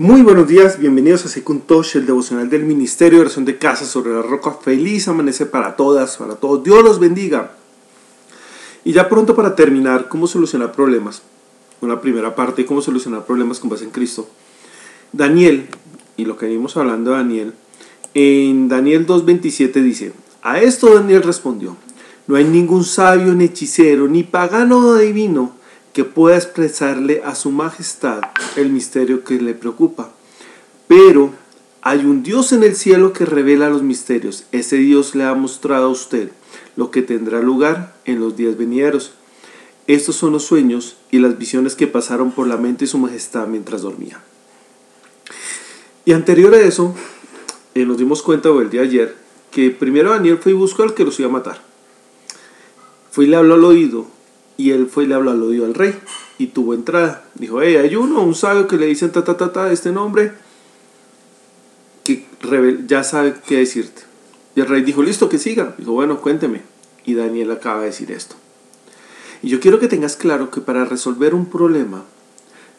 Muy buenos días, bienvenidos a Secund Tosh, el devocional del Ministerio de Oración de Casa sobre la Roca. Feliz amanecer para todas, para todos. Dios los bendiga. Y ya pronto para terminar, ¿cómo solucionar problemas? Una primera parte, ¿cómo solucionar problemas con base en Cristo? Daniel, y lo que venimos hablando de Daniel, en Daniel 2.27 dice, a esto Daniel respondió, no hay ningún sabio, ni hechicero, ni pagano divino que pueda expresarle a su majestad el misterio que le preocupa. Pero hay un Dios en el cielo que revela los misterios. Ese Dios le ha mostrado a usted lo que tendrá lugar en los días venideros. Estos son los sueños y las visiones que pasaron por la mente de su majestad mientras dormía. Y anterior a eso, eh, nos dimos cuenta el día ayer que primero Daniel fue y buscó al que los iba a matar. Fue y le habló al oído y él fue y le habló al oído al rey y tuvo entrada. Dijo, hey, hay uno, un sabio que le dicen ta ta ta ta este nombre que ya sabe qué decirte. Y el rey dijo, listo, que siga. Dijo, bueno, cuénteme. Y Daniel acaba de decir esto. Y yo quiero que tengas claro que para resolver un problema,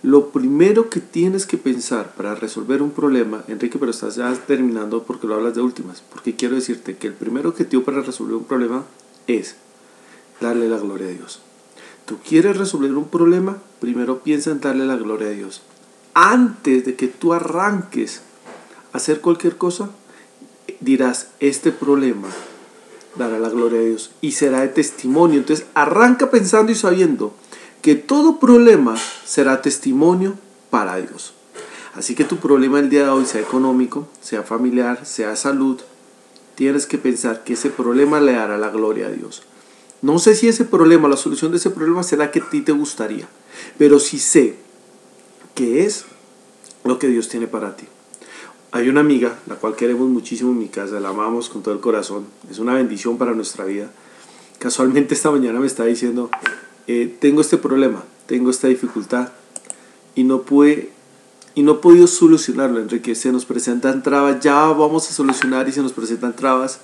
lo primero que tienes que pensar para resolver un problema, Enrique, pero estás ya terminando porque lo hablas de últimas, porque quiero decirte que el primero objetivo para resolver un problema es darle la gloria a Dios tú quieres resolver un problema, primero piensa en darle la gloria a Dios. Antes de que tú arranques a hacer cualquier cosa, dirás, este problema dará la gloria a Dios y será de testimonio. Entonces arranca pensando y sabiendo que todo problema será testimonio para Dios. Así que tu problema el día de hoy sea económico, sea familiar, sea salud, tienes que pensar que ese problema le dará la gloria a Dios. No sé si ese problema, la solución de ese problema será que a ti te gustaría, pero sí sé que es lo que Dios tiene para ti. Hay una amiga, la cual queremos muchísimo en mi casa, la amamos con todo el corazón, es una bendición para nuestra vida. Casualmente esta mañana me está diciendo, eh, tengo este problema, tengo esta dificultad y no pude y no he podido solucionarlo, Enrique. Se nos presentan trabas, ya vamos a solucionar y se nos presentan trabas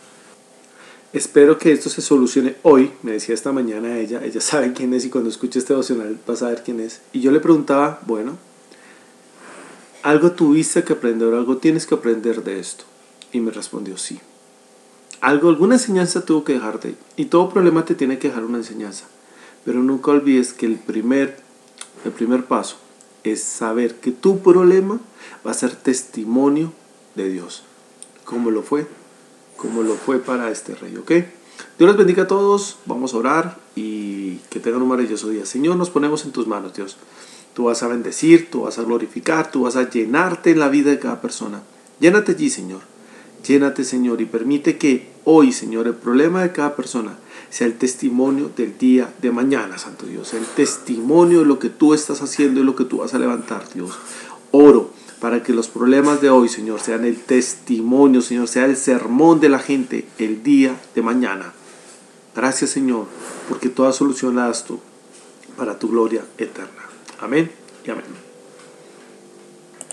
Espero que esto se solucione hoy, me decía esta mañana ella, ella sabe quién es y cuando escuche este devocional va a saber quién es. Y yo le preguntaba, bueno, algo tuviste que aprender, algo tienes que aprender de esto. Y me respondió sí. Algo, alguna enseñanza tuvo que dejarte. Y todo problema te tiene que dejar una enseñanza. Pero nunca olvides que el primer, el primer paso es saber que tu problema va a ser testimonio de Dios. Como lo fue como lo fue para este rey, ¿ok? Dios los bendiga a todos, vamos a orar y que tengan un maravilloso día. Señor, nos ponemos en tus manos, Dios. Tú vas a bendecir, tú vas a glorificar, tú vas a llenarte en la vida de cada persona. Llénate allí, Señor. Llénate, Señor, y permite que hoy, Señor, el problema de cada persona sea el testimonio del día de mañana, Santo Dios. El testimonio de lo que tú estás haciendo y lo que tú vas a levantar, Dios. Oro para que los problemas de hoy, Señor, sean el testimonio, Señor, sea el sermón de la gente el día de mañana. Gracias, Señor, porque toda solución la tú para tu gloria eterna. Amén y amén.